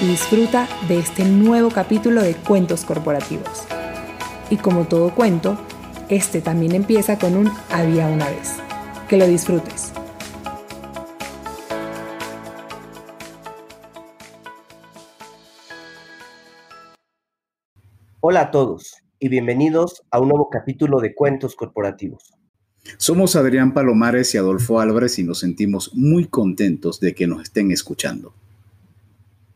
y disfruta de este nuevo capítulo de Cuentos Corporativos. Y como todo cuento, este también empieza con un había una vez. Que lo disfrutes. Hola a todos y bienvenidos a un nuevo capítulo de Cuentos Corporativos. Somos Adrián Palomares y Adolfo Álvarez y nos sentimos muy contentos de que nos estén escuchando.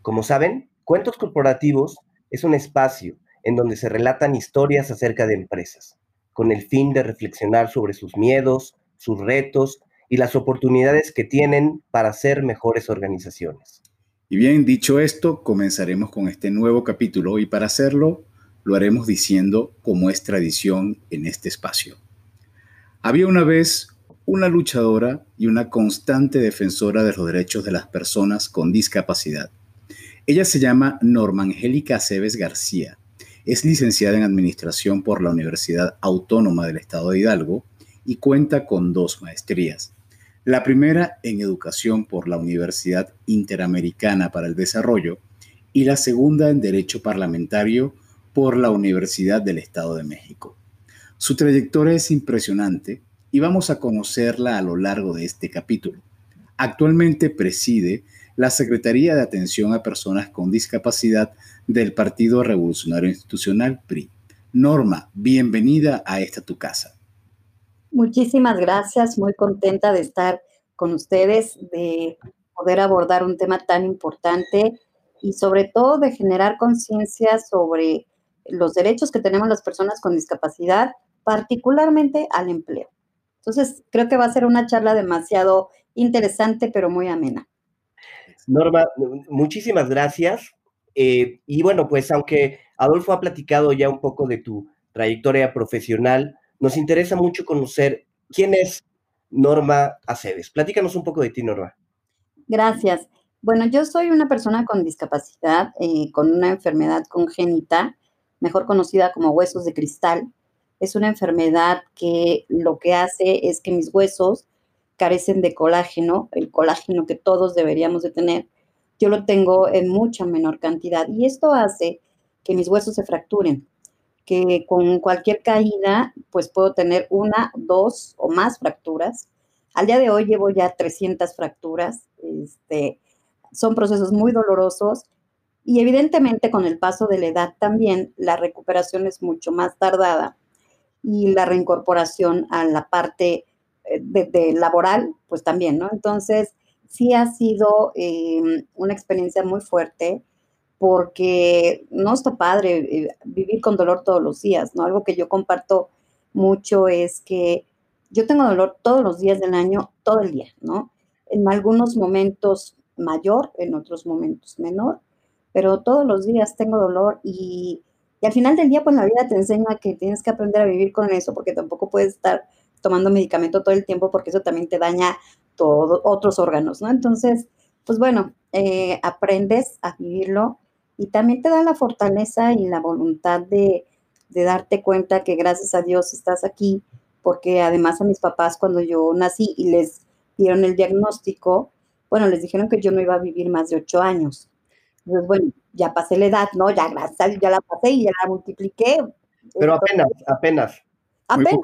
Como saben, Cuentos Corporativos es un espacio en donde se relatan historias acerca de empresas, con el fin de reflexionar sobre sus miedos, sus retos y las oportunidades que tienen para ser mejores organizaciones. Y bien, dicho esto, comenzaremos con este nuevo capítulo y para hacerlo lo haremos diciendo como es tradición en este espacio. Había una vez una luchadora y una constante defensora de los derechos de las personas con discapacidad. Ella se llama Norma Angélica Aceves García. Es licenciada en Administración por la Universidad Autónoma del Estado de Hidalgo y cuenta con dos maestrías. La primera en Educación por la Universidad Interamericana para el Desarrollo y la segunda en Derecho Parlamentario por la Universidad del Estado de México. Su trayectoria es impresionante y vamos a conocerla a lo largo de este capítulo. Actualmente preside la Secretaría de Atención a Personas con Discapacidad del Partido Revolucionario Institucional PRI. Norma, bienvenida a esta tu casa. Muchísimas gracias, muy contenta de estar con ustedes, de poder abordar un tema tan importante y sobre todo de generar conciencia sobre los derechos que tenemos las personas con discapacidad, particularmente al empleo. Entonces, creo que va a ser una charla demasiado interesante, pero muy amena. Norma, muchísimas gracias. Eh, y bueno, pues aunque Adolfo ha platicado ya un poco de tu trayectoria profesional, nos interesa mucho conocer quién es Norma Aceves. Platícanos un poco de ti, Norma. Gracias. Bueno, yo soy una persona con discapacidad, eh, con una enfermedad congénita, mejor conocida como huesos de cristal. Es una enfermedad que lo que hace es que mis huesos carecen de colágeno, el colágeno que todos deberíamos de tener, yo lo tengo en mucha menor cantidad y esto hace que mis huesos se fracturen, que con cualquier caída pues puedo tener una, dos o más fracturas. Al día de hoy llevo ya 300 fracturas, este, son procesos muy dolorosos y evidentemente con el paso de la edad también la recuperación es mucho más tardada y la reincorporación a la parte de, laboral, pues también, ¿no? Entonces, sí ha sido eh, una experiencia muy fuerte porque no está padre eh, vivir con dolor todos los días, ¿no? Algo que yo comparto mucho es que yo tengo dolor todos los días del año, todo el día, ¿no? En algunos momentos mayor, en otros momentos menor, pero todos los días tengo dolor y, y al final del día, pues la vida te enseña que tienes que aprender a vivir con eso porque tampoco puedes estar tomando medicamento todo el tiempo porque eso también te daña todos otros órganos, ¿no? Entonces, pues bueno, eh, aprendes a vivirlo y también te da la fortaleza y la voluntad de, de darte cuenta que gracias a Dios estás aquí, porque además a mis papás cuando yo nací y les dieron el diagnóstico, bueno, les dijeron que yo no iba a vivir más de ocho años. Entonces, bueno, ya pasé la edad, ¿no? Ya gracias ya la pasé y ya la multipliqué. Pero apenas, apenas. Apenas,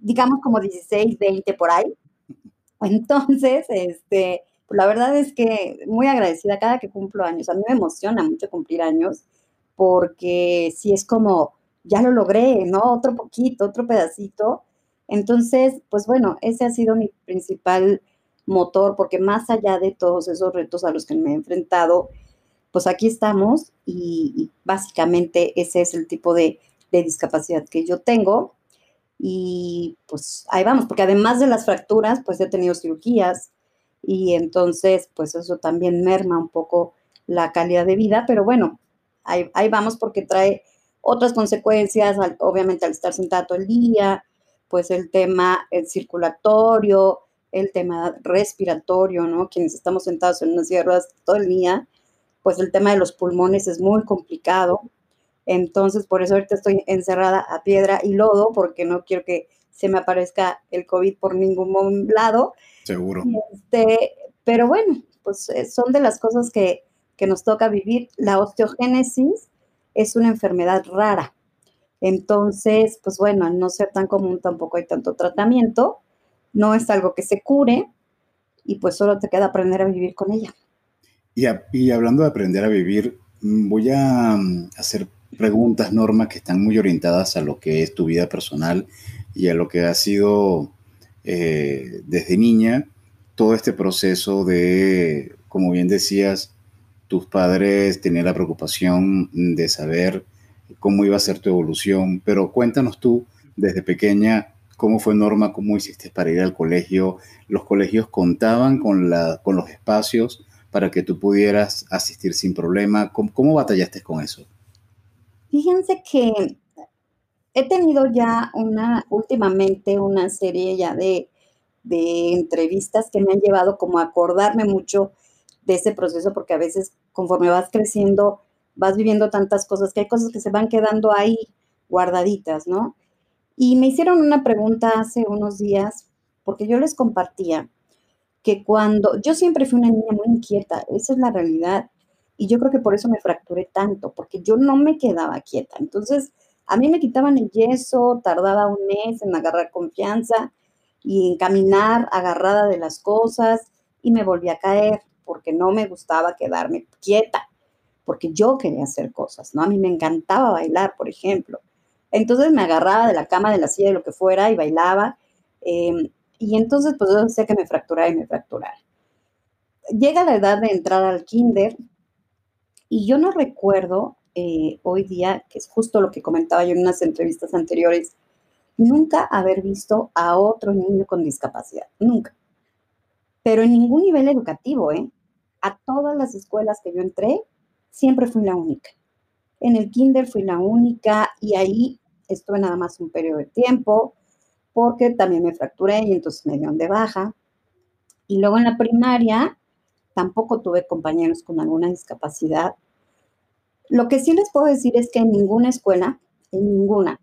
digamos como 16, 20 por ahí. Entonces, este, pues la verdad es que muy agradecida cada que cumplo años. A mí me emociona mucho cumplir años porque si es como, ya lo logré, ¿no? Otro poquito, otro pedacito. Entonces, pues bueno, ese ha sido mi principal motor porque más allá de todos esos retos a los que me he enfrentado, pues aquí estamos y, básicamente ese es el tipo de, de discapacidad que yo tengo y pues ahí vamos, porque además de las fracturas, pues he tenido cirugías y entonces pues eso también merma un poco la calidad de vida, pero bueno, ahí, ahí vamos porque trae otras consecuencias, obviamente al estar sentado todo el día, pues el tema el circulatorio, el tema respiratorio, ¿no? Quienes estamos sentados en unas sierras todo el día, pues el tema de los pulmones es muy complicado. Entonces, por eso ahorita estoy encerrada a piedra y lodo, porque no quiero que se me aparezca el COVID por ningún lado. Seguro. Este, pero bueno, pues eh, son de las cosas que, que nos toca vivir. La osteogénesis es una enfermedad rara. Entonces, pues bueno, al no ser tan común tampoco hay tanto tratamiento, no es algo que se cure y pues solo te queda aprender a vivir con ella. Y, hablando de aprender a vivir, mm, voy a mm, hacer preguntas, Norma, que están muy orientadas a lo que es tu vida personal y a lo que ha sido eh, desde niña todo este proceso de, como bien decías, tus padres tenían la preocupación de saber cómo iba a ser tu evolución, pero cuéntanos tú desde pequeña cómo fue Norma, cómo hiciste para ir al colegio. Los colegios contaban con, con los espacios para que tú pudieras asistir sin problema. ¿Cómo, batallaste con eso? Fíjense que he tenido ya una, últimamente una serie ya de de entrevistas que me han llevado como a acordarme mucho de ese proceso, porque a veces conforme vas creciendo, vas viviendo tantas cosas, que hay cosas que se van quedando ahí guardaditas, ¿no? Y me hicieron una pregunta hace unos días, porque yo les compartía que cuando yo siempre fui una niña muy inquieta, esa es la realidad, y yo creo que por eso me fracturé tanto, porque yo no me quedaba quieta. Entonces, a mí me quitaban el yeso, tardaba un mes en agarrar confianza, y en caminar agarrada de las cosas y me volví a caer porque no me gustaba quedarme quieta, porque yo quería hacer cosas, ¿no? A mí me encantaba bailar, por ejemplo. Entonces me agarraba de la cama, de la silla, de lo que fuera y bailaba. Em, y entonces pues yo sé que me fracturaba y me fracturaba. Llega la edad de entrar al kinder y yo no recuerdo eh, hoy día, que es justo lo que comentaba yo en unas entrevistas anteriores, nunca haber visto a otro niño con discapacidad, nunca. Pero en ningún nivel educativo, ¿eh? A todas las escuelas que yo entré, siempre fui la única. En el kinder fui la única y ahí estuve nada más un periodo de tiempo porque también me fracturé y entonces me dieron de baja. Y luego en la primaria tampoco tuve compañeros con alguna discapacidad. Lo que sí les puedo decir es que en ninguna escuela, en ninguna,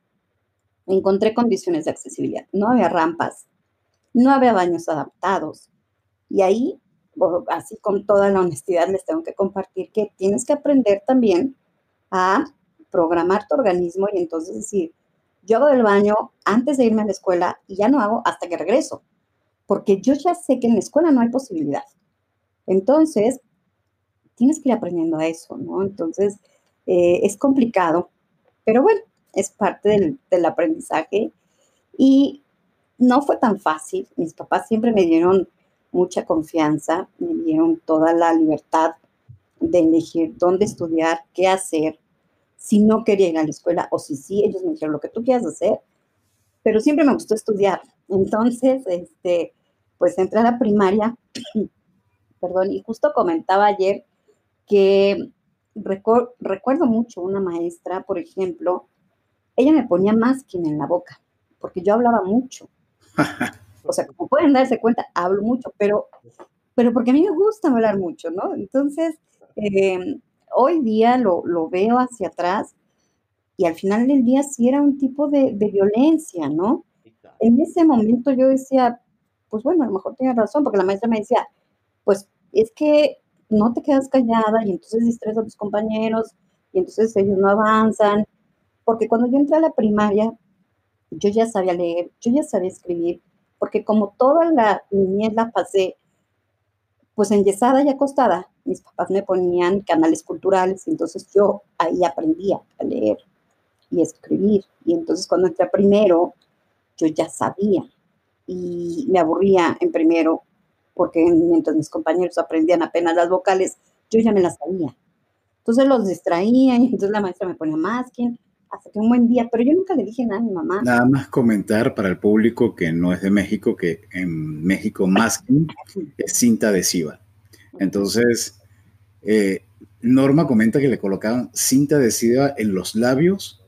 encontré condiciones de accesibilidad. No había rampas, no había baños adaptados. Y ahí, así con toda la honestidad, les tengo que compartir que tienes que aprender también a programar tu organismo y entonces decir, yo hago del baño antes de irme a la escuela y ya no hago hasta que regreso, porque yo ya sé que en la escuela no hay posibilidad. Entonces, tienes que ir aprendiendo a eso, ¿no? Entonces, eh, es complicado, pero bueno, es parte del, aprendizaje y no fue tan fácil. Mis papás siempre me dieron mucha confianza, me dieron toda la libertad de elegir dónde estudiar, qué hacer, si no quería ir a la escuela o si sí, ellos me dijeron lo que tú quieras hacer, pero siempre me gustó estudiar. Entonces, este, pues entré a la primaria, perdón, y justo comentaba ayer que recuerdo mucho una maestra, por ejemplo, ella me ponía masking en la boca, porque yo hablaba mucho. O sea, como pueden darse cuenta, hablo mucho, pero, pero porque a mí me gusta hablar mucho, ¿no? Entonces, em, hoy día lo, veo hacia atrás y al final del día sí era un tipo de, violencia, ¿no? En ese momento yo decía, pues bueno, a lo mejor tiene razón, porque la maestra me decía, pues es que no te quedas callada y entonces distraes a tus compañeros y entonces ellos no avanzan porque cuando yo entré a la primaria, yo ya sabía leer, yo ya sabía escribir, porque como toda la niñez la pasé, pues enyesada y acostada, mis papás me ponían canales culturales, entonces yo ahí aprendía a leer y escribir. Y entonces cuando entré primero, yo ya sabía y me aburría en primero, porque mientras mis compañeros aprendían apenas las vocales, yo ya me las sabía. Entonces los distraía y entonces la maestra me ponía masking hasta que un buen día, pero yo nunca le dije nada a mi mamá. Nada más comentar para el público que no es de México, que en México masking es cinta adhesiva. Entonces, eh, Norma comenta que le colocaban cinta adhesiva en los labios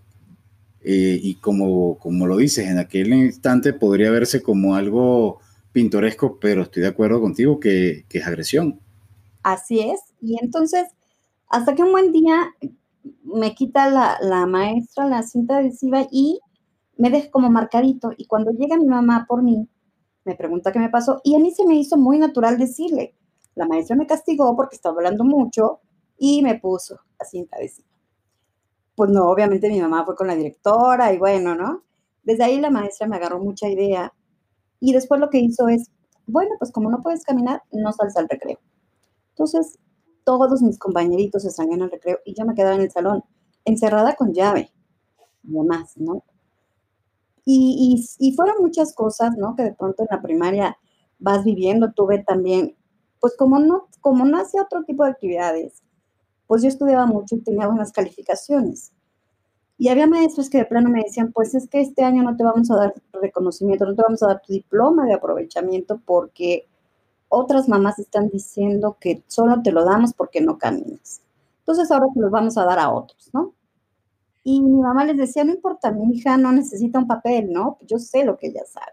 eh, y como, como lo dices, en aquel instante podría verse como algo pintoresco, pero estoy de acuerdo contigo que, que es agresión. Así es. Y entonces, hasta que un buen día me quita la, la, maestra la cinta adhesiva y me deja como marcadito. Y cuando llega mi mamá por mí, me pregunta qué me pasó. Y a mí se me hizo muy natural decirle, la maestra me castigó porque estaba hablando mucho y me puso la cinta adhesiva. Pues no, obviamente mi mamá fue con la directora y bueno, ¿no? Desde ahí la maestra me agarró mucha idea y después lo que hizo es, bueno, pues como no puedes caminar, no sales al recreo. Entonces, todos mis compañeritos se salían al recreo y yo me quedaba en el salón, encerrada con llave, y demás, ¿no? Y, y, fueron muchas cosas, ¿no? Que de pronto en la primaria vas viviendo. Tuve también, pues como no, como no hacía otro tipo de actividades, pues yo estudiaba mucho y tenía buenas calificaciones. Y había maestros que de plano me decían, pues es que este año no te vamos a dar reconocimiento, no te vamos a dar tu diploma de aprovechamiento porque otras mamás están diciendo que solo te lo damos porque no caminas. Entonces ahora te los vamos a dar a otros, ¿no? Y mi mamá les decía, no importa, mi hija no necesita un papel, ¿no? Yo sé lo que ella sabe.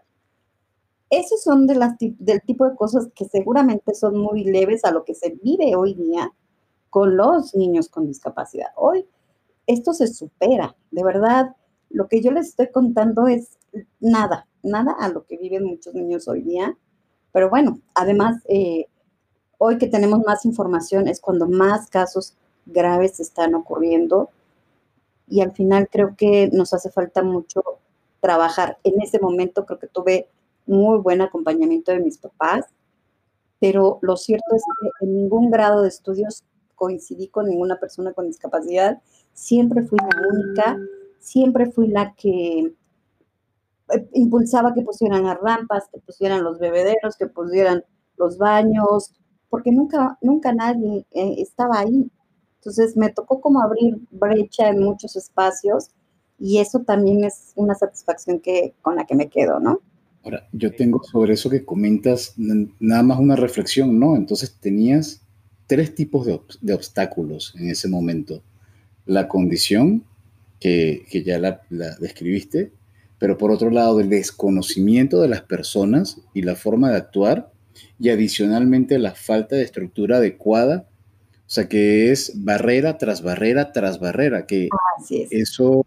Esos son de las, del tipo de cosas que seguramente son muy leves a lo que se vive hoy día con los niños con discapacidad. Hoy esto se supera, de verdad, lo que yo les estoy contando es nada, nada a lo que viven muchos niños hoy día. Pero bueno, además, eh, hoy que tenemos más información es cuando más casos graves están ocurriendo y al final creo que nos hace falta mucho trabajar. En ese momento creo que tuve muy buen acompañamiento de mis papás, pero lo cierto es que en ningún grado de estudios coincidí con ninguna persona con discapacidad, siempre fui la única, siempre fui la que eh, impulsaba que pusieran las rampas, que pusieran los bebederos, que pusieran los baños, porque nunca, nunca nadie eh, estaba ahí. Entonces me tocó como abrir brecha en muchos espacios y eso también es una satisfacción que, con la que me quedo, ¿no? Ahora, yo tengo sobre eso que comentas nada más una reflexión, ¿no? Entonces tenías tres tipos de, obstáculos en ese momento. La condición, que, ya la, describiste, pero por otro lado el desconocimiento de las personas y la forma de actuar, y adicionalmente la falta de estructura adecuada, o sea que es barrera tras barrera tras barrera, que eso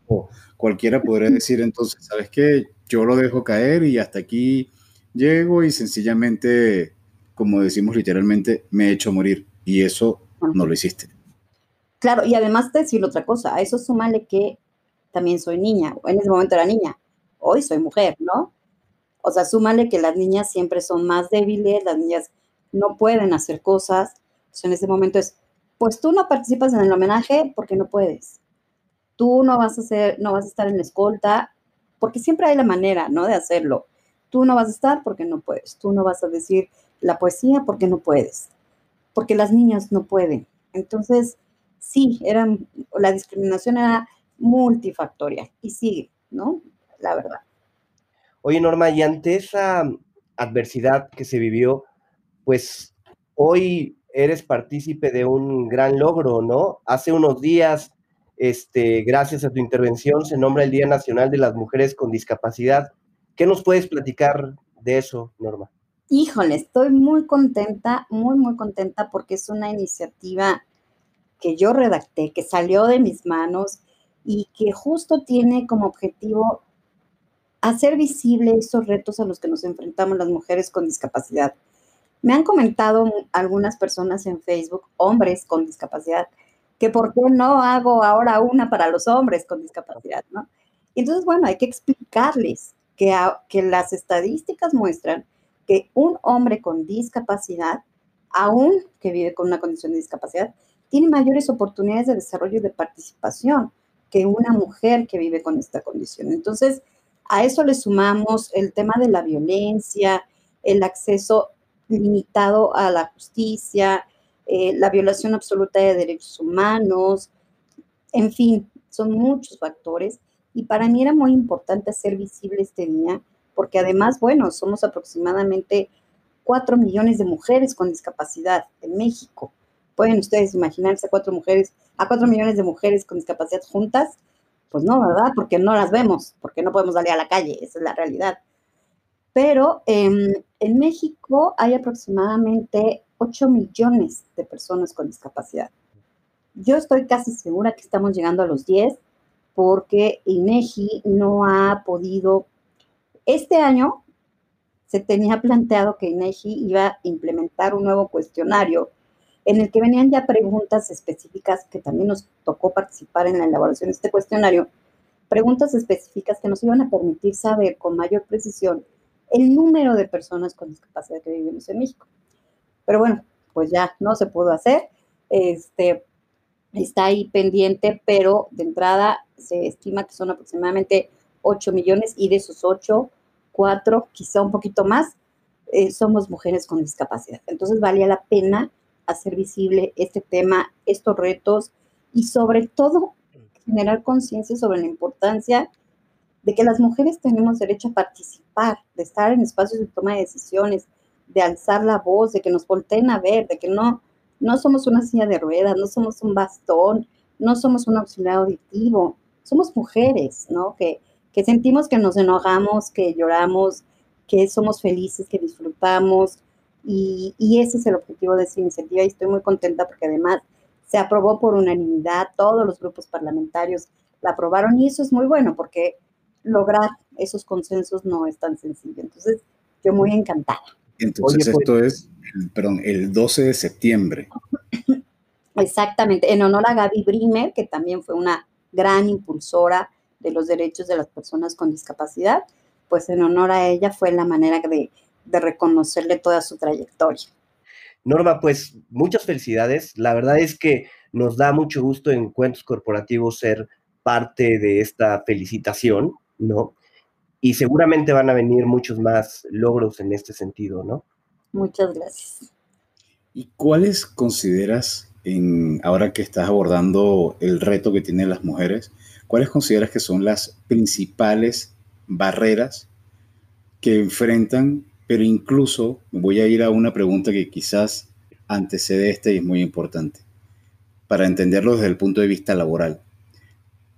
cualquiera podría decir entonces, ¿sabes qué? Yo lo dejo caer y hasta aquí llego y sencillamente, como decimos literalmente, me he hecho morir. Y eso no lo hiciste. Claro, y además te decir otra cosa, a eso súmale que también soy niña, en ese momento era niña, hoy soy mujer, ¿no? O sea, súmale que las niñas siempre son más débiles, las niñas no pueden hacer cosas, en ese momento es, pues tú no participas en el homenaje porque no puedes, tú no vas a hacer, no vas a estar en la escolta, porque siempre hay la manera, ¿no? De hacerlo. Tú no vas a estar porque no puedes, tú no vas a decir la poesía porque no puedes porque las niñas no pueden. Entonces, sí, eran, la discriminación era multifactorial y sigue, ¿no? La verdad. Oye, Norma, y ante esa adversidad que se vivió, pues hoy eres partícipe de un gran logro, ¿no? Hace unos días, este, gracias a tu intervención, se nombra el Día Nacional de las Mujeres con Discapacidad. ¿Qué nos puedes platicar de eso, Norma? Híjole, estoy muy contenta, muy, muy contenta porque es una iniciativa que yo redacté, que salió de mis manos y que justo tiene como objetivo hacer visible esos retos a los que nos enfrentamos las mujeres con discapacidad. Me han comentado algunas personas en Facebook, hombres con discapacidad, que por qué no hago ahora una para los hombres con discapacidad, ¿no? Entonces, bueno, hay que explicarles que, que las estadísticas muestran que un hombre con discapacidad, aún que vive con una condición de discapacidad, tiene mayores oportunidades de desarrollo y de participación que una mujer que vive con esta condición. Entonces, a eso le sumamos el tema de la violencia, el acceso limitado a la justicia, eh, la violación absoluta de derechos humanos, en fin, son muchos factores. Y para mí era muy importante hacer visible este día porque además, bueno, somos aproximadamente 4 millones de mujeres con discapacidad en México. ¿Pueden ustedes imaginarse a cuatro mujeres, a cuatro millones de mujeres con discapacidad juntas? Pues no, ¿verdad? Porque no las vemos, porque no podemos salir a la calle, esa es la realidad. Pero em, en México hay aproximadamente 8 millones de personas con discapacidad. Yo estoy casi segura que estamos llegando a los 10 porque INEGI no ha podido. Este año se tenía planteado que INEGI iba a implementar un nuevo cuestionario en el que venían ya preguntas específicas que también nos tocó participar en la elaboración de este cuestionario, preguntas específicas que nos iban a permitir saber con mayor precisión el número de personas con discapacidad que vivimos en México. Pero bueno, pues ya no se pudo hacer. Este, está ahí pendiente, pero de entrada se estima que son aproximadamente 8 millones y de esos 8, 4, quizá un poquito más, eh, somos mujeres con discapacidad. Entonces valía la pena hacer visible este tema, estos retos y sobre todo generar conciencia sobre la importancia de que las mujeres tenemos derecho a participar, de estar en espacios de toma de decisiones, de alzar la voz, de que nos volteen a ver, de que no, no somos una silla de ruedas, no somos un bastón, no somos un auxiliar auditivo, somos mujeres, ¿no? Que, que sentimos que nos enojamos, que lloramos, que somos felices, que disfrutamos. Y, y ese es el objetivo de esta iniciativa y estoy muy contenta porque además se aprobó por unanimidad, todos los grupos parlamentarios la aprobaron y eso es muy bueno porque lograr esos consensos no es tan sencillo. Entonces, yo muy encantada. Entonces, pues esto es, perdón, el 12 de septiembre. Exactamente, en honor a Gaby Brimer, que también fue una gran impulsora de los derechos de las personas con discapacidad, pues en honor a ella fue la manera de, de reconocerle toda su trayectoria. Norma, pues muchas felicidades. La verdad es que nos da mucho gusto en Cuentos Corporativos ser parte de esta felicitación. ¿no? Y seguramente van a venir muchos más logros en este sentido, ¿no? Muchas gracias. ¿Y cuáles consideras, en, ahora que estás abordando el reto que tienen las mujeres, cuáles consideras que son las principales barreras que enfrentan? Pero incluso voy a ir a una pregunta que quizás antecede esta y es muy importante, para entenderlo desde el punto de vista laboral.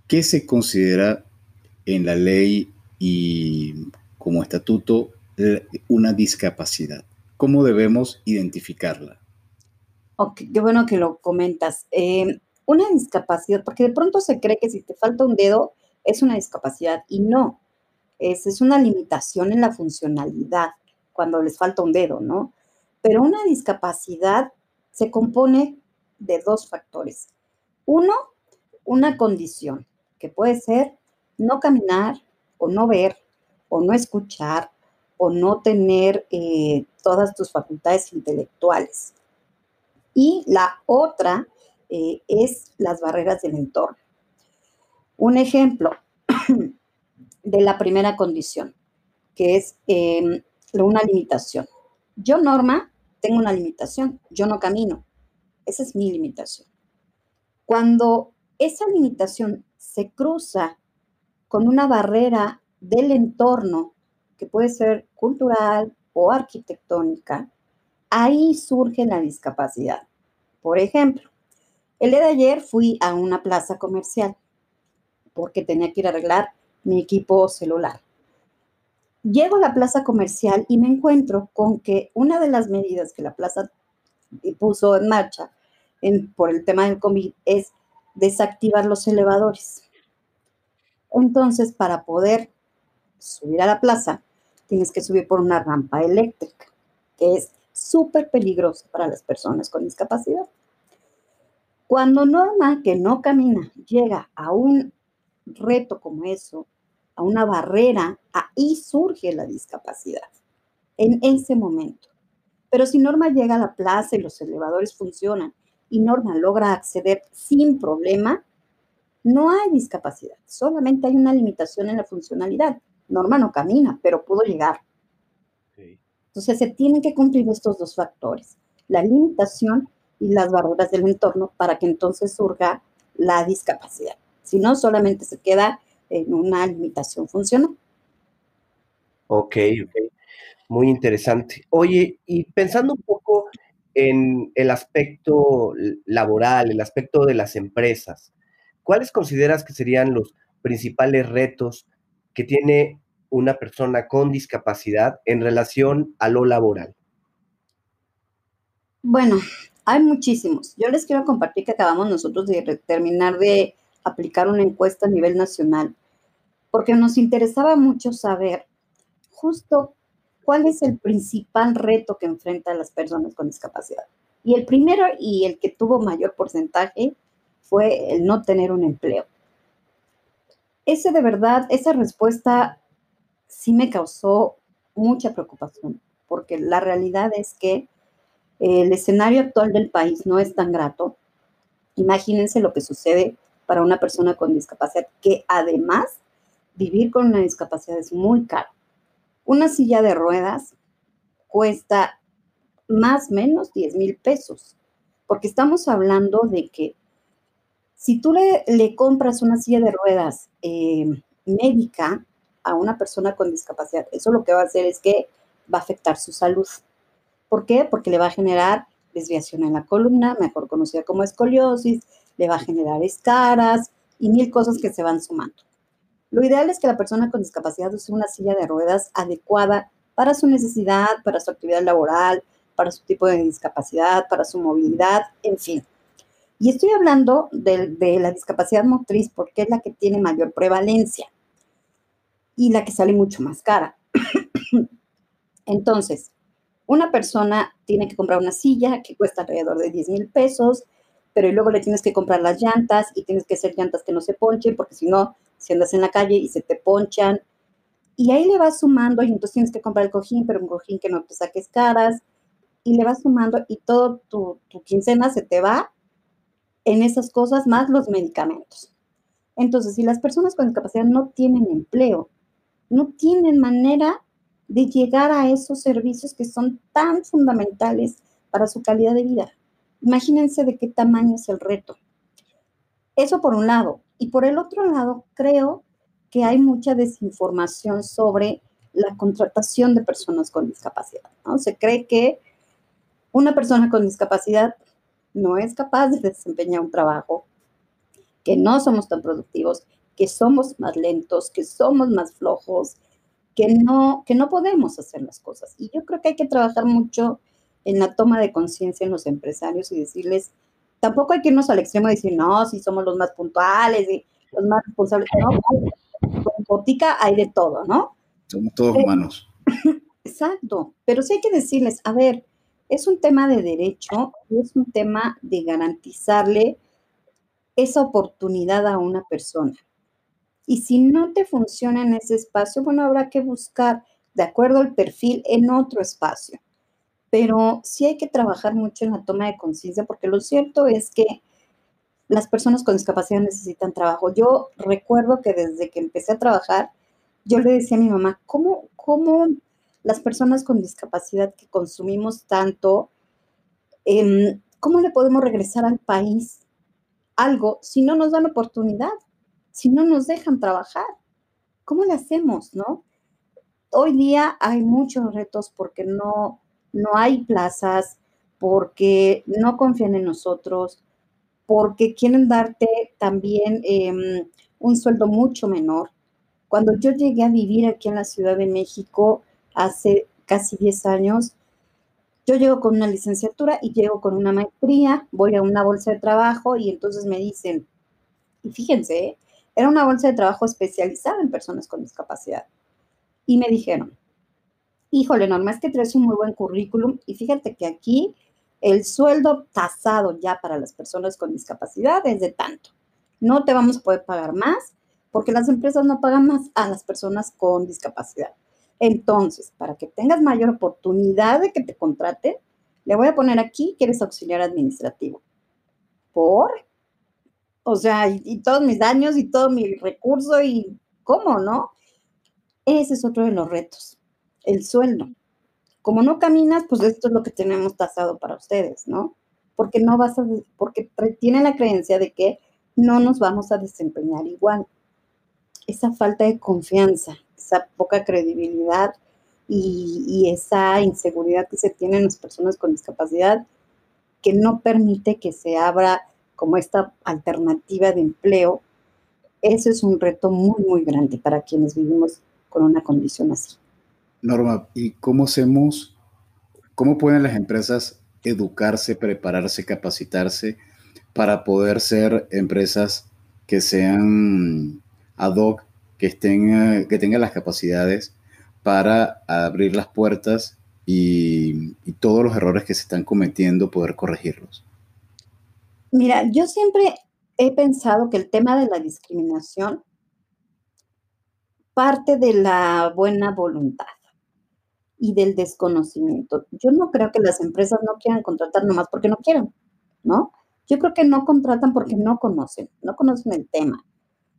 ¿Qué se considera en la ley y como estatuto una discapacidad. ¿Cómo debemos identificarla? Ok, qué bueno que lo comentas. Eh, una discapacidad, porque de pronto se cree que si te falta un dedo es una discapacidad y no, es, es una limitación en la funcionalidad cuando les falta un dedo, ¿no? Pero una discapacidad se compone de dos factores. Uno, una condición, que puede ser no caminar o no ver o no escuchar o no tener eh, todas tus facultades intelectuales. Y la otra eh, es las barreras del entorno. Un ejemplo de la primera condición, que es em, una limitación. Yo, Norma, tengo una limitación, yo no camino. Esa es mi limitación. Cuando esa limitación se cruza con una barrera del entorno, que puede ser cultural o arquitectónica, ahí surge la discapacidad. Por ejemplo, el día de ayer fui a una plaza comercial porque tenía que ir a arreglar mi equipo celular. Llego a la plaza comercial y me encuentro con que una de las medidas que la plaza puso en marcha por el tema del COVID es desactivar los elevadores. Entonces, para poder subir a la plaza, tienes que subir por una rampa eléctrica, que es súper peligrosa para las personas con discapacidad. Cuando Norma, que no camina, llega a un reto como eso, a una barrera, ahí surge la discapacidad, en ese momento. Pero si Norma llega a la plaza y los elevadores funcionan y Norma logra acceder sin problema, no hay discapacidad, solamente hay una limitación en la funcionalidad. Norma no camina, pero pudo llegar. Entonces se tienen que cumplir estos dos factores, la limitación y las barreras del entorno para que entonces surja la discapacidad. Si no, solamente se queda en una limitación funcional. Ok, ok. Muy interesante. Oye, y pensando un poco en el aspecto laboral, el aspecto de las empresas, ¿cuáles consideras que serían los principales retos que tiene una persona con discapacidad en relación a lo laboral? Bueno, hay muchísimos. Yo les quiero compartir que acabamos nosotros de terminar de aplicar una encuesta a nivel nacional, porque nos interesaba mucho saber justo cuál es el principal reto que enfrentan las personas con discapacidad. Y el primero y el que tuvo mayor porcentaje fue el no tener un empleo. Ese de verdad, esa respuesta sí me causó mucha preocupación, porque la realidad es que el escenario actual del país no es tan grato. Imagínense lo que sucede para una persona con discapacidad, que además vivir con una discapacidad es muy caro. Una silla de ruedas cuesta más o menos 10 mil pesos, porque estamos hablando de que si tú le, le compras una silla de ruedas eh, médica a una persona con discapacidad, eso lo que va a hacer es que va a afectar su salud. ¿Por qué? Porque le va a generar desviación en la columna, mejor conocida como escoliosis, le va a generar escaras y mil cosas que se van sumando. Lo ideal es que la persona con discapacidad use una silla de ruedas adecuada para su necesidad, para su actividad laboral, para su tipo de discapacidad, para su movilidad, en fin. Y estoy hablando de, la discapacidad motriz porque es la que tiene mayor prevalencia y la que sale mucho más cara. Entonces, una persona tiene que comprar una silla que cuesta alrededor de 10 mil pesos, pero luego le tienes que comprar las llantas y tienes que hacer llantas que no se ponchen, porque si no, si andas en la calle y se te ponchan, y ahí le vas sumando, y entonces tienes que comprar el cojín, pero un cojín que no te saques caras, y le vas sumando, y todo tu, tu quincena se te va en esas cosas, más los medicamentos. Entonces, si las personas con discapacidad no tienen empleo, no tienen manera de llegar a esos servicios que son tan fundamentales para su calidad de vida. Imagínense de qué tamaño es el reto. Eso por un lado. Y por el otro lado, creo que hay mucha desinformación sobre la contratación de personas con discapacidad. ¿no? Se cree que una persona con discapacidad no es capaz de desempeñar un trabajo, que no somos tan productivos, que somos más lentos, que somos más flojos, que no, que no podemos hacer las cosas. Y yo creo que hay que trabajar mucho en la toma de conciencia en los empresarios y decirles, tampoco hay que irnos al extremo de decir, no, si somos los más puntuales y los más responsables. No, con botica hay de todo, ¿no? Somos todos humanos. Exacto, pero sí hay que decirles, a ver, es un tema de derecho y es un tema de garantizarle esa oportunidad a una persona. Y si no te funciona en ese espacio, bueno, habrá que buscar, de acuerdo al perfil, en otro espacio pero sí hay que trabajar mucho en la toma de conciencia, porque lo cierto es que las personas con discapacidad necesitan trabajo. Yo recuerdo que desde que empecé a trabajar, yo le decía a mi mamá, ¿cómo, cómo las personas con discapacidad que consumimos tanto, em, cómo le podemos regresar al país algo si no nos dan oportunidad, si no nos dejan trabajar? ¿Cómo le hacemos, no? Hoy día hay muchos retos porque no, no hay plazas, porque no confían en nosotros, porque quieren darte también em, un sueldo mucho menor. Cuando yo llegué a vivir aquí en la Ciudad de México hace casi 10 años, yo llego con una licenciatura y llego con una maestría, voy a una bolsa de trabajo y entonces me dicen, y fíjense, era una bolsa de trabajo especializada en personas con discapacidad. Y me dijeron, híjole, Norma, es que traes un muy buen currículum y fíjate que aquí el sueldo tasado ya para las personas con discapacidad es de tanto. No te vamos a poder pagar más porque las empresas no pagan más a las personas con discapacidad. Entonces, para que tengas mayor oportunidad de que te contraten, le voy a poner aquí que eres auxiliar administrativo. ¿Por? O sea, y, y todos mis daños y todo mi recurso y cómo, ¿no? Ese es otro de los retos el sueldo. Como no caminas, pues esto es lo que tenemos tasado para ustedes, ¿no? Porque no vas a, porque tiene la creencia de que no nos vamos a desempeñar igual. Esa falta de confianza, esa poca credibilidad y, esa inseguridad que se tiene en las personas con discapacidad que no permite que se abra como esta alternativa de empleo. Eso es un reto muy, muy grande para quienes vivimos con una condición así. Norma, ¿y cómo hacemos, cómo pueden las empresas educarse, prepararse, capacitarse para poder ser empresas que sean ad hoc, que, estén, eh, que tengan las capacidades para abrir las puertas y, todos los errores que se están cometiendo, poder corregirlos? Mira, yo siempre he pensado que el tema de la discriminación parte de la buena voluntad y del desconocimiento. Yo no creo que las empresas no quieran contratar nomás porque no quieran, ¿no? Yo creo que no contratan porque no conocen, no conocen el tema.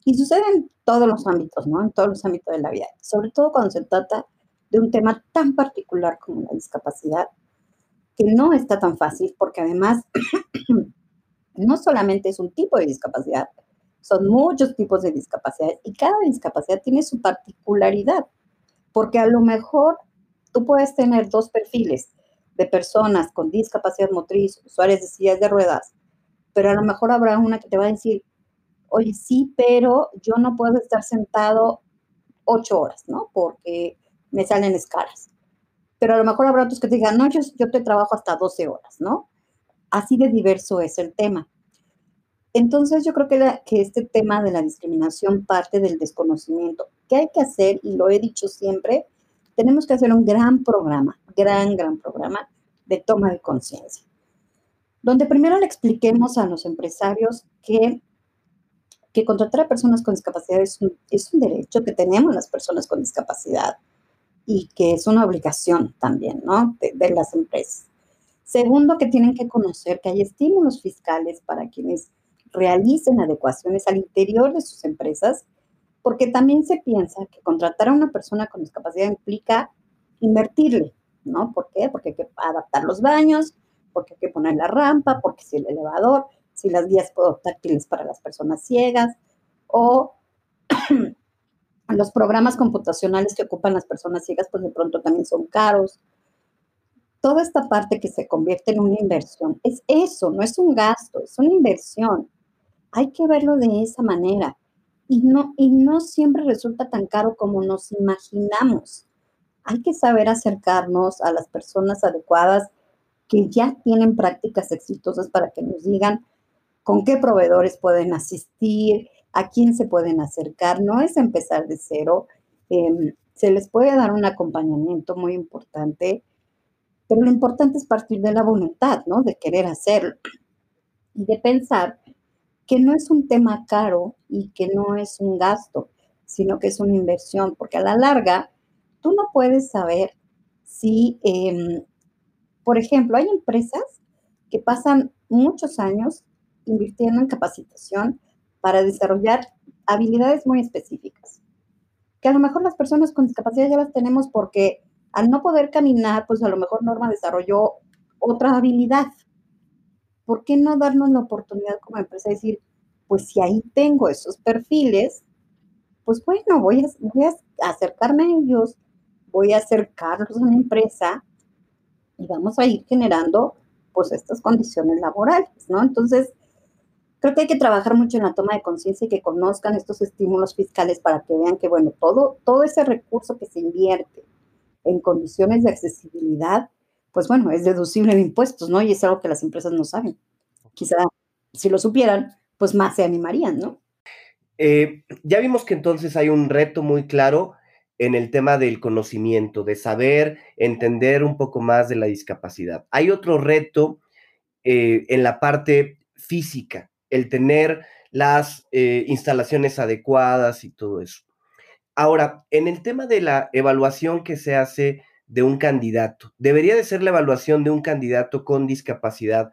Y sucede en todos los ámbitos, ¿no? En todos los ámbitos de la vida, sobre todo cuando se trata de un tema tan particular como la discapacidad, que no está tan fácil porque además no solamente es un tipo de discapacidad, son muchos tipos de discapacidad y cada discapacidad tiene su particularidad, porque a lo mejor tú puedes tener dos perfiles de personas con discapacidad motriz, usuarios de sillas de ruedas, pero a lo mejor habrá una que te va a decir, oye, sí, pero yo no puedo estar sentado ocho horas, ¿no? Porque me salen escalas. Pero a lo mejor habrá otros que te digan, no, yo, te trabajo hasta 12 horas, ¿no? Así de diverso es el tema. Entonces yo creo que, que este tema de la discriminación parte del desconocimiento. ¿Qué hay que hacer? Y lo he dicho siempre, tenemos que hacer un gran programa, gran, gran programa de toma de conciencia, donde primero le expliquemos a los empresarios que, que contratar a personas con discapacidad es un, es un derecho que tenemos las personas con discapacidad y que es una obligación también, ¿no? De, las empresas. Segundo, que tienen que conocer que hay estímulos fiscales para quienes realicen adecuaciones al interior de sus empresas, porque también se piensa que contratar a una persona con discapacidad implica invertirle, ¿no? ¿Por qué? Porque hay que adaptar los baños, porque hay que poner la rampa, porque si el elevador, si las guías táctiles para las personas ciegas, o los programas computacionales que ocupan las personas ciegas, pues de pronto también son caros. Toda esta parte que se convierte en una inversión es eso, no es un gasto, es una inversión. Hay que verlo de esa manera. Y no, y no siempre resulta tan caro como nos imaginamos. Hay que saber acercarnos a las personas adecuadas que ya tienen prácticas exitosas para que nos digan con qué proveedores pueden asistir, a quién se pueden acercar, no es empezar de cero, em, se les puede dar un acompañamiento muy importante, pero lo importante es partir de la voluntad, ¿no? De querer hacerlo y de pensar que no es un tema caro y que no es un gasto, sino que es una inversión, porque a la larga tú no puedes saber si, em, por ejemplo, hay empresas que pasan muchos años invirtiendo en capacitación para desarrollar habilidades muy específicas, que a lo mejor las personas con discapacidad ya las tenemos porque al no poder caminar, pues a lo mejor Norma desarrolló otra habilidad. ¿Por qué no darnos la oportunidad como empresa de decir, pues si ahí tengo esos perfiles, pues bueno, voy a, voy a acercarme a ellos, voy a acercarlos a una empresa y vamos a ir generando pues estas condiciones laborales, ¿no? Entonces, Creo que hay que trabajar mucho en la toma de conciencia y que conozcan estos estímulos fiscales para que vean que, bueno, todo, todo ese recurso que se invierte en condiciones de accesibilidad, pues bueno, es deducible de impuestos, ¿no? Y es algo que las empresas no saben. Quizá si lo supieran, pues más se animarían, ¿no? Eh, ya vimos que entonces hay un reto muy claro en el tema del conocimiento, de saber, entender un poco más de la discapacidad. Hay otro reto eh, en la parte física el tener las eh, instalaciones adecuadas y todo eso. Ahora, en el tema de la evaluación que se hace de un candidato, debería de ser la evaluación de un candidato con discapacidad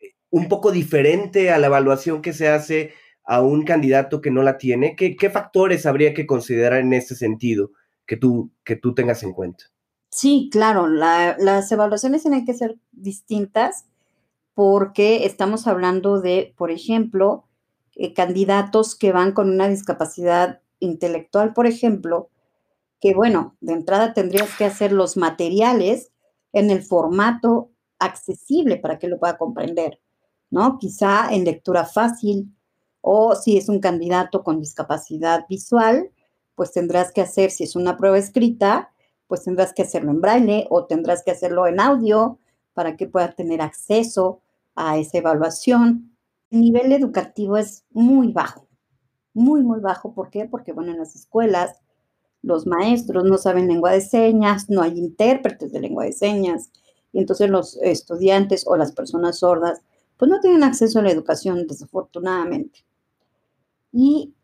eh, un poco diferente a la evaluación que se hace a un candidato que no la tiene. ¿Qué, factores habría que considerar en ese sentido que tú, que tú tengas en cuenta? Sí, claro, las evaluaciones tienen que ser distintas porque estamos hablando de, por ejemplo, eh, candidatos que van con una discapacidad intelectual, por ejemplo, que bueno, de entrada tendrías que hacer los materiales en el formato accesible para que lo pueda comprender, ¿no? Quizá en lectura fácil o si es un candidato con discapacidad visual, pues tendrás que hacer, si es una prueba escrita, pues tendrás que hacerlo en braille o tendrás que hacerlo en audio para que pueda tener acceso a esa evaluación. El nivel educativo es muy bajo, muy, muy bajo. ¿Por qué? Porque, bueno, en las escuelas los maestros no saben lengua de señas, no hay intérpretes de lengua de señas, y entonces los estudiantes o las personas sordas, pues no tienen acceso a la educación, desafortunadamente. Y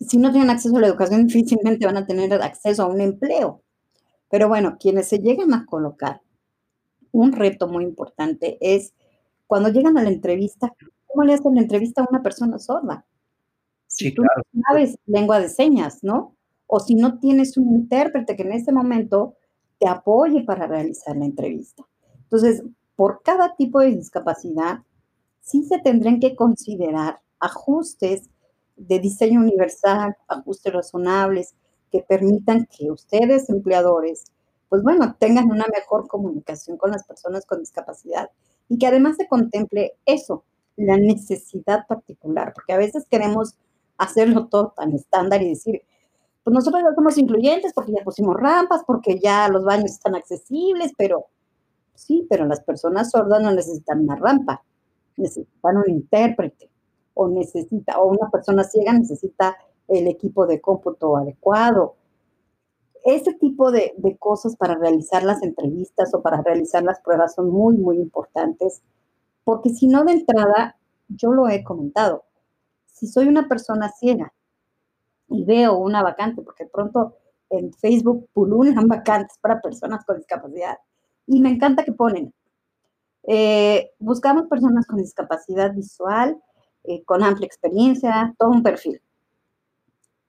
si no tienen acceso a la educación, difícilmente van a tener acceso a un empleo. Pero bueno, quienes se llegan a colocar, un reto muy importante es cuando llegan a la entrevista, ¿cómo le hacen la entrevista a una persona sorda? Si tú no sabes lengua de señas, ¿no? O si no tienes un intérprete que en ese momento te apoye para realizar la entrevista. Entonces, por cada tipo de discapacidad, sí se tendrán que considerar ajustes de diseño universal, ajustes razonables, que permitan que ustedes, empleadores, pues bueno, tengan una mejor comunicación con las personas con discapacidad y que además se contemple eso, la necesidad particular, porque a veces queremos hacerlo todo tan estándar y decir, pues nosotros ya somos incluyentes porque ya pusimos rampas, porque ya los baños están accesibles, pero sí, pero las personas sordas no necesitan una rampa, necesitan un intérprete o necesita, o una persona ciega necesita el equipo de cómputo adecuado. Ese tipo de, de, cosas para realizar las entrevistas o para realizar las pruebas son muy, muy importantes, porque si no de entrada, yo lo he comentado, si soy una persona ciega y veo una vacante, porque pronto en Facebook pululan vacantes para personas con discapacidad, y me encanta que ponen, eh, buscamos personas con discapacidad visual, eh, con amplia experiencia, todo un perfil.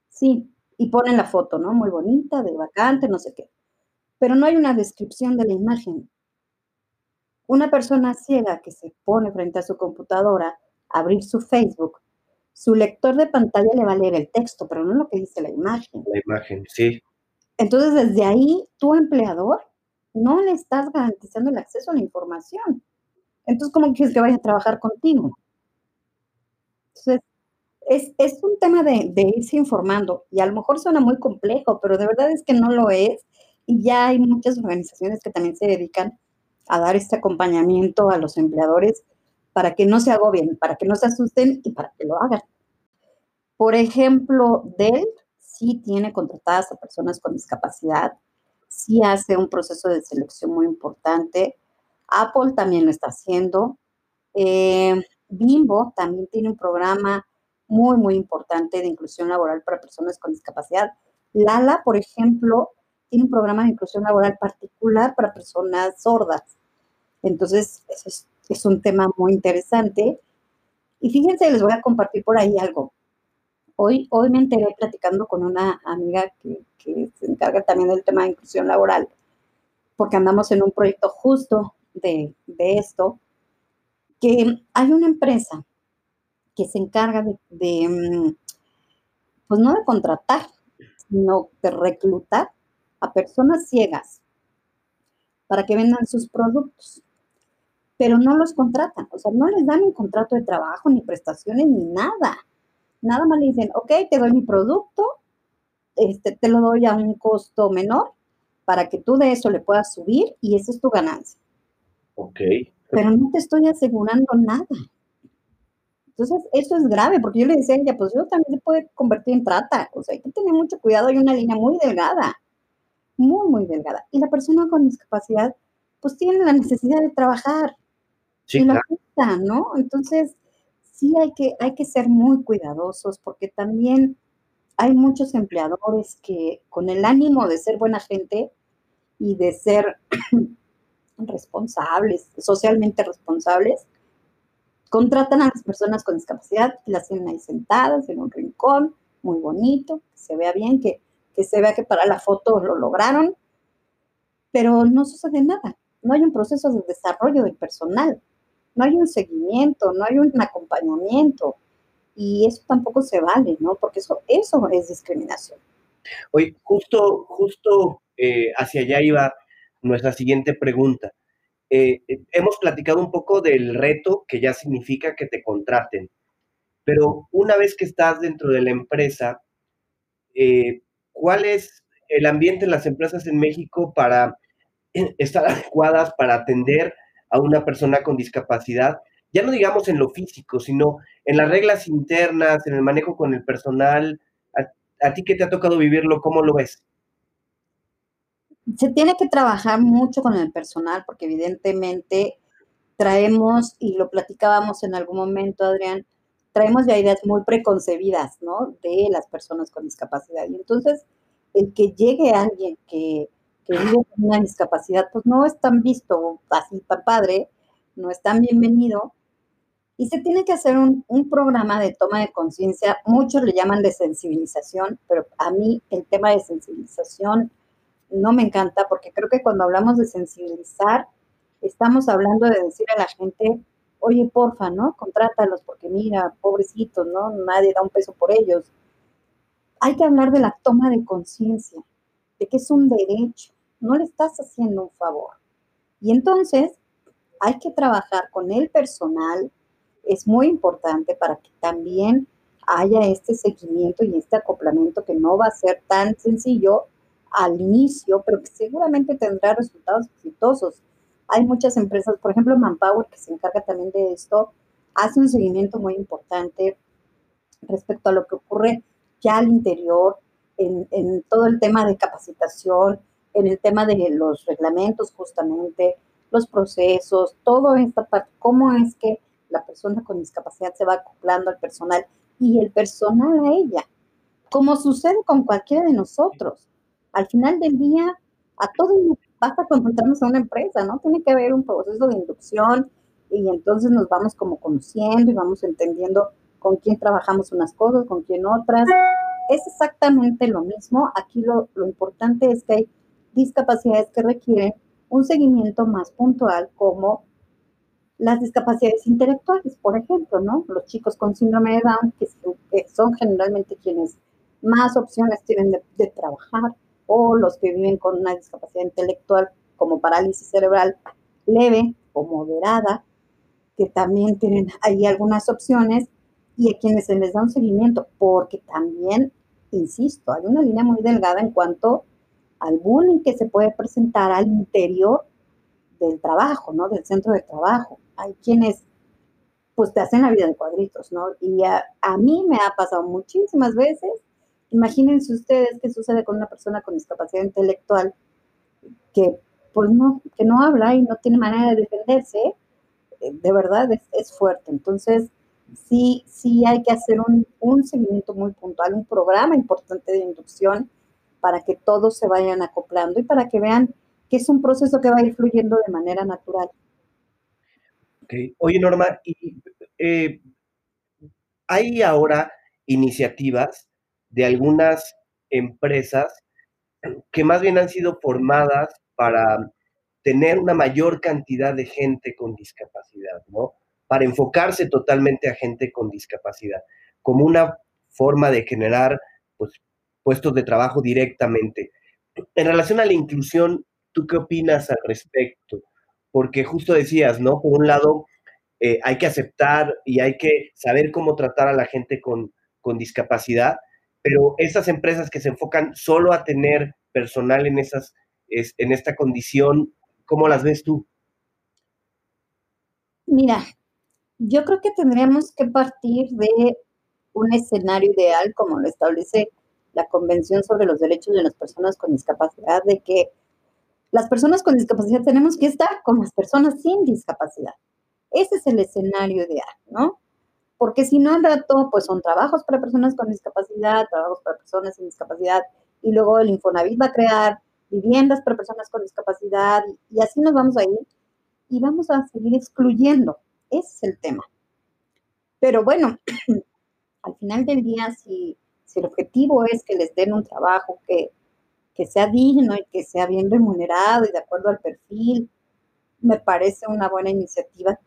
Sí, y ponen la foto, ¿no? Muy bonita, de vacante, no sé qué. Pero no hay una descripción de la imagen. Una persona ciega que se pone frente a su computadora a abrir su Facebook, su lector de pantalla le va a leer el texto, pero no lo que dice la imagen. La imagen, sí. Entonces, desde ahí, tu empleador no le estás garantizando el acceso a la información. Entonces, ¿cómo quieres que vaya a trabajar contigo? Entonces, es, un tema de, irse informando y a lo mejor suena muy complejo, pero de verdad es que no lo es. Y ya hay muchas organizaciones que también se dedican a dar este acompañamiento a los empleadores para que no se agobien, para que no se asusten y para que lo hagan. Por ejemplo, Dell sí tiene contratadas a personas con discapacidad, sí hace un proceso de selección muy importante. Apple también lo está haciendo. Eh, Bimbo también tiene un programa muy, muy importante de inclusión laboral para personas con discapacidad. Lala, por ejemplo, tiene un programa de inclusión laboral particular para personas sordas. Entonces, eso es, es un tema muy interesante. Y fíjense, les voy a compartir por ahí algo. Hoy, hoy me enteré platicando con una amiga que, se encarga también del tema de inclusión laboral, porque andamos en un proyecto justo de, de esto, que hay una empresa que se encarga de, mm, pues no de contratar, sino de reclutar a personas ciegas para que vendan sus productos, pero no los contratan, o sea, no les dan un contrato de trabajo, ni prestaciones, ni nada. Nada más le dicen, ok, te doy mi producto, este, te lo doy a un costo menor para que tú de eso le puedas subir y esa es tu ganancia. Ok. Pero no te estoy asegurando nada. Entonces, eso es grave, porque yo le decía a ella, pues eso también se puede convertir en trata. O sea, hay que tener mucho cuidado, hay una línea muy delgada, muy, muy delgada. Y la persona con discapacidad, pues tiene la necesidad de trabajar. Sí, y la gusta, ¿no? Entonces, sí hay que, hay que ser muy cuidadosos, porque también hay muchos empleadores que con el ánimo de ser buena gente y de ser responsables, socialmente responsables, Contratan a las personas con discapacidad y las tienen ahí sentadas en un rincón, muy bonito, que se vea bien, que, que se vea que para la foto lo lograron, pero no sucede nada. No hay un proceso de desarrollo del personal, no hay un seguimiento, no hay un acompañamiento. Y eso tampoco se vale, ¿no? Porque eso, eso es discriminación. Oye, justo, justo eh, hacia allá iba nuestra siguiente pregunta. eh, eh, hemos platicado un poco del reto que ya significa que te contraten, pero una vez que estás dentro de la empresa, eh, ¿cuál es el ambiente en las empresas en México para estar adecuadas para atender a una persona con discapacidad? Ya no digamos en lo físico, sino en las reglas internas, en el manejo con el personal. ¿A, ti qué te ha tocado vivirlo? ¿Cómo lo ves? se tiene que trabajar mucho con el personal porque evidentemente traemos, y lo platicábamos en algún momento, Adrián, traemos ya ideas muy preconcebidas, ¿no? De las personas con discapacidad. Y entonces, el que llegue alguien que, que vive con una discapacidad, pues no es tan visto, así tan padre, no es tan bienvenido. Y se tiene que hacer un, un programa de toma de conciencia, muchos le llaman de sensibilización, pero a mí el tema de sensibilización no me encanta porque creo que cuando hablamos de sensibilizar, estamos hablando de decir a la gente, oye, porfa, ¿no? Contrátalos porque mira, pobrecitos, ¿no? Nadie da un peso por ellos. Hay que hablar de la toma de conciencia, de que es un derecho, no le estás haciendo un favor. Y entonces hay que trabajar con el personal, es muy importante para que también haya este seguimiento y este acoplamiento que no va a ser tan sencillo al inicio, pero que seguramente tendrá resultados exitosos. Hay muchas empresas, por ejemplo, Manpower, que se encarga también de esto, hace un seguimiento muy importante respecto a lo que ocurre ya al interior, en, en todo el tema de capacitación, en el tema de los reglamentos justamente, los procesos, toda esta parte, cómo es que la persona con discapacidad se va acoplando al personal y el personal a ella, como sucede con cualquiera de nosotros al final del día, a todos nos cuando entramos a una empresa, ¿no? Tiene que haber un proceso de inducción y entonces nos vamos como conociendo y vamos entendiendo con quién trabajamos unas cosas, con quién otras. Es exactamente lo mismo. Aquí lo, lo importante es que hay discapacidades que requieren un seguimiento más puntual como las discapacidades intelectuales, por ejemplo, ¿no? Los chicos con síndrome de Down, que, son generalmente quienes más opciones tienen de trabajar, o los que viven con una discapacidad intelectual como parálisis cerebral leve o moderada, que también tienen ahí algunas opciones y a quienes se les da un seguimiento, porque también, insisto, hay una línea muy delgada en cuanto al bullying que se puede presentar al interior del trabajo, ¿no? Del centro de trabajo. Hay quienes, pues, te hacen la vida de cuadritos, ¿no? Y a, mí me ha pasado muchísimas veces Imagínense ustedes qué sucede con una persona con discapacidad intelectual que pues no, que no habla y no tiene manera de defenderse, eh, de verdad es, fuerte. Entonces, sí, sí hay que hacer un, un, seguimiento muy puntual, un programa importante de inducción para que todos se vayan acoplando y para que vean que es un proceso que va a de manera natural. Okay. Oye, Norma, y, eh, hay ahora iniciativas de algunas empresas que más bien han sido formadas para tener una mayor cantidad de gente con discapacidad, ¿no? Para enfocarse totalmente a gente con discapacidad, como una forma de generar pues, puestos de trabajo directamente. En relación a la inclusión, ¿tú qué opinas al respecto? Porque justo decías, ¿no? Por un lado, eh, hay que aceptar y hay que saber cómo tratar a la gente con, con discapacidad, pero esas empresas que se enfocan solo a tener personal en, esas, en esta condición, ¿cómo las ves tú? Mira, yo creo que tendríamos que partir de un escenario ideal, como lo establece la Convención sobre los Derechos de las Personas con Discapacidad, de que las personas con discapacidad tenemos que estar con las personas sin discapacidad. Ese es el escenario ideal, ¿no? porque si no, al rato, pues son trabajos para personas con discapacidad, trabajos para personas sin discapacidad, y luego el Infonavit va a crear viviendas para personas con discapacidad, y, así nos vamos a ir, y vamos a seguir excluyendo. Ese es el tema. Pero bueno, al final del día, si, si el objetivo es que les den un trabajo que, que sea digno y que sea bien remunerado y de acuerdo al perfil, me parece una buena iniciativa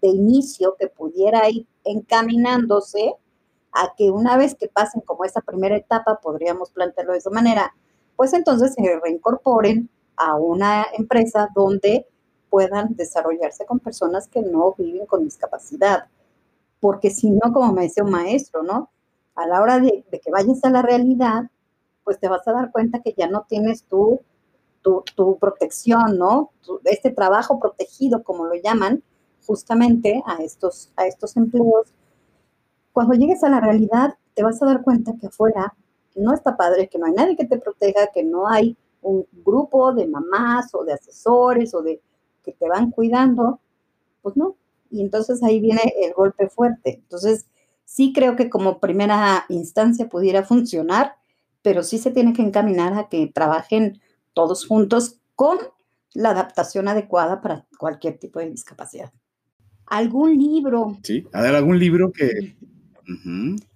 de inicio que pudiera ir encaminándose a que una vez que pasen como esa primera etapa, podríamos plantearlo de esa manera, pues entonces se reincorporen a una empresa donde puedan desarrollarse con personas que no viven con discapacidad. Porque si no, como me decía un maestro, ¿no? A la hora de, que vayas a la realidad, pues te vas a dar cuenta que ya no tienes tu, tu, protección, ¿no? este trabajo protegido, como lo llaman, justamente a estos, a estos empleos. Cuando llegues a la realidad, te vas a dar cuenta que afuera no está padre, que no hay nadie que te proteja, que no hay un grupo de mamás o de asesores o de que te van cuidando, pues no. Y entonces ahí viene el golpe fuerte. Entonces, sí creo que como primera instancia pudiera funcionar, pero sí se tiene que encaminar a que trabajen todos juntos con la adaptación adecuada para cualquier tipo de discapacidad. ¿Algún libro? Sí, a ver, algún libro que...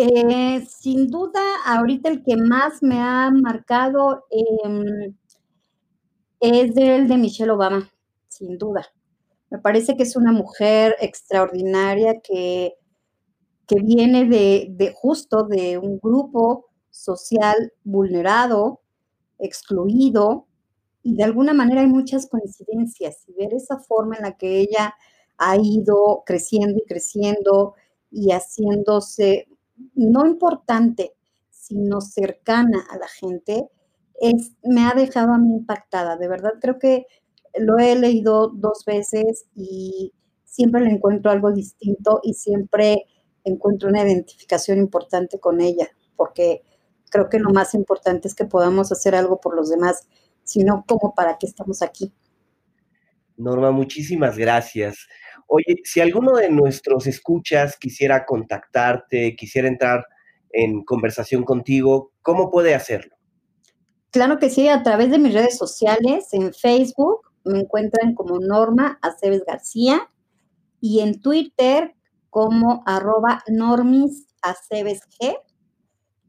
Eh, sin duda, ahorita el que más me ha marcado em, es el de Michelle Obama, sin duda. Me parece que es una mujer extraordinaria que, que viene de, de justo de un grupo social vulnerado, excluido, y de alguna manera hay muchas coincidencias. Y ver esa forma en la que ella ha ido creciendo y creciendo y haciéndose no importante, sino cercana a la gente, me ha dejado a mí impactada. De verdad, creo que lo he leído dos veces y siempre le encuentro algo distinto y siempre encuentro una identificación importante con ella, porque creo que lo más importante es que podamos hacer algo por los demás, sino como para qué estamos aquí. Norma, muchísimas gracias. Oye, si alguno de nuestros escuchas quisiera contactarte, quisiera entrar en conversación contigo, ¿cómo puede hacerlo? Claro que sí, a través de mis redes sociales, en Facebook me encuentran como Norma Aceves García y en Twitter como arroba Normis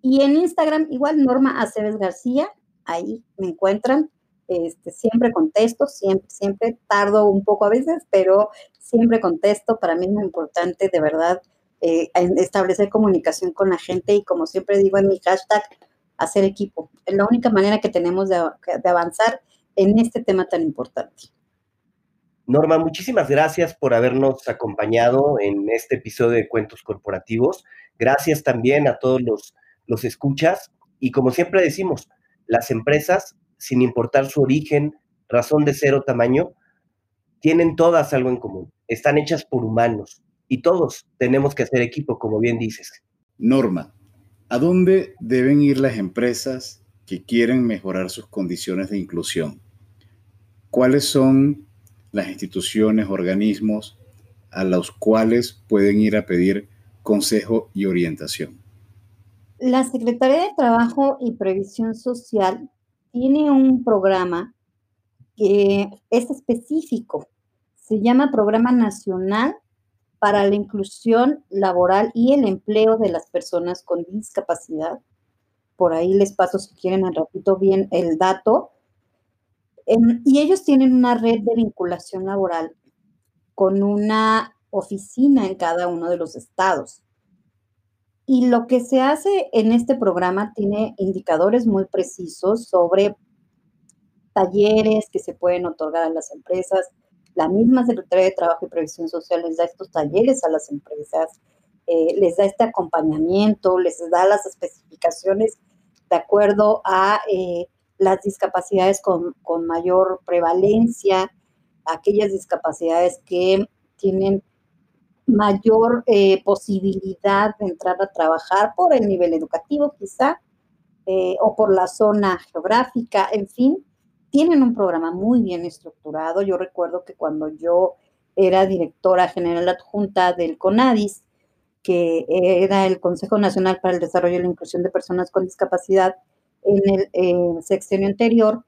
y en Instagram igual Norma Aceves García, ahí me encuentran. Este, siempre contesto, siempre, siempre tardo un poco a veces, pero siempre contesto. Para mí es muy importante, de verdad, eh, establecer comunicación con la gente y como siempre digo en mi hashtag, hacer equipo. Es la única manera que tenemos de, de avanzar en este tema tan importante. Norma, muchísimas gracias por habernos acompañado en este episodio de Cuentos Corporativos. Gracias también a todos los, los escuchas. Y como siempre decimos, las empresas sin importar su origen, razón de ser o tamaño, tienen todas algo en común. Están hechas por humanos y todos tenemos que hacer equipo, como bien dices. Norma, ¿a dónde deben ir las empresas que quieren mejorar sus condiciones de inclusión? ¿Cuáles son las instituciones, organismos a los cuales pueden ir a pedir consejo y orientación? La Secretaría de Trabajo y Previsión Social tiene un programa que es específico. Se llama Programa Nacional para la Inclusión Laboral y el Empleo de las Personas con Discapacidad. Por ahí les paso si quieren al ratito bien el dato. Em, y ellos tienen una red de vinculación laboral con una oficina en cada uno de los estados. Y lo que se hace en este programa tiene indicadores muy precisos sobre talleres que se pueden otorgar a las empresas. La misma Secretaría de Trabajo y Previsión Social les da estos talleres a las empresas, eh, les da este acompañamiento, les da las especificaciones de acuerdo a eh, las discapacidades con, con mayor prevalencia, aquellas discapacidades que tienen mayor eh, posibilidad de entrar a trabajar por el nivel educativo quizá, o por la zona geográfica, en fin, tienen un programa muy bien estructurado. Yo recuerdo que cuando yo era directora general adjunta del CONADIS, que era el Consejo Nacional para el Desarrollo y la Inclusión de Personas con Discapacidad en el eh, sexenio anterior,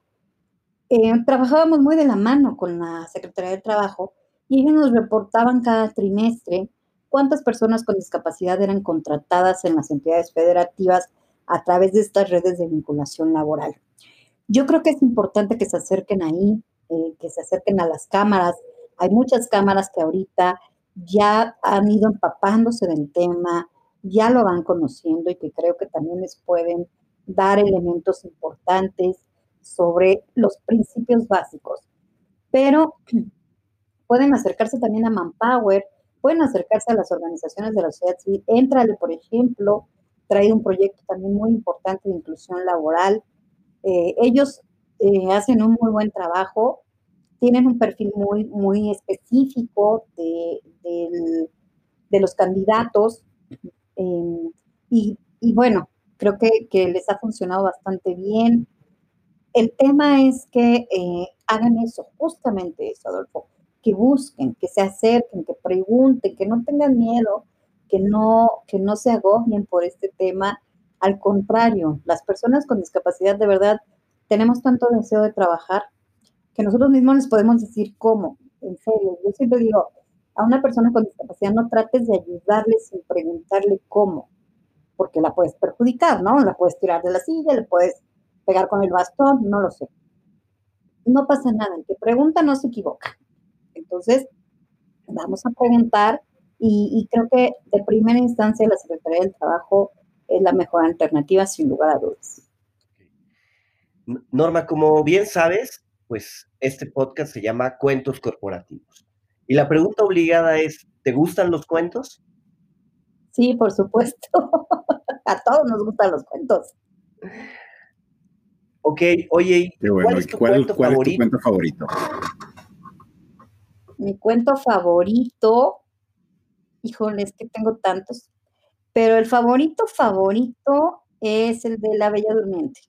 trabajábamos muy de la mano con la Secretaría de Trabajo y ellos nos reportaban cada trimestre cuántas personas con discapacidad eran contratadas en las entidades federativas a través de estas redes de vinculación laboral. Yo creo que es importante que se acerquen ahí, eh, que se acerquen a las cámaras. Hay muchas cámaras que ahorita ya han ido empapándose del tema, ya lo van conociendo y que creo que también les pueden dar elementos importantes sobre los principios básicos pero pueden acercarse también a Manpower, pueden acercarse a las organizaciones de la sociedad civil. Entrale, por ejemplo, trae un proyecto también muy importante de inclusión laboral. Eh, ellos eh, hacen un muy buen trabajo, tienen un perfil muy, muy específico de, los candidatos em, y, bueno, creo que, que, les ha funcionado bastante bien. El tema es que eh, hagan eso, justamente eso, Adolfo, que busquen, que se acerquen, que pregunten, que no tengan miedo, que no, que no se agobien por este tema. Al contrario, las personas con discapacidad de verdad tenemos tanto deseo de trabajar que nosotros mismos les podemos decir cómo. En serio, yo siempre digo, a una persona con discapacidad no trates de ayudarle sin preguntarle cómo, porque la puedes perjudicar, ¿no? La puedes tirar de la silla, le puedes pegar con el bastón, no lo sé. No pasa nada, el que pregunta no se equivoca. Entonces, vamos a preguntar y, creo que de primera instancia la Secretaría del Trabajo es la mejor alternativa, sin lugar a dudas. Norma, como bien sabes, pues este podcast se llama Cuentos Corporativos. Y la pregunta obligada es, ¿te gustan los cuentos? Sí, por supuesto. a todos nos gustan los cuentos. Ok, oye, ¿cuál, es tu, cuento favorito? Mi cuento favorito, híjole, es que tengo tantos, pero el favorito favorito es el de La Bella Durmiente.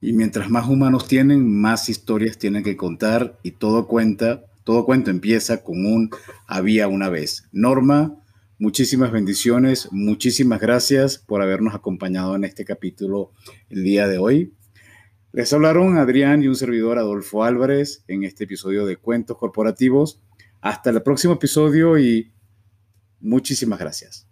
Y mientras más humanos tienen, más historias tienen que contar y todo cuenta, todo cuento empieza con un había una vez. Norma, muchísimas bendiciones, muchísimas gracias por habernos acompañado en este capítulo el día de hoy. Les hablaron Adrián y un servidor Adolfo Álvarez en este episodio de Cuentos Corporativos. Hasta el próximo episodio y muchísimas gracias.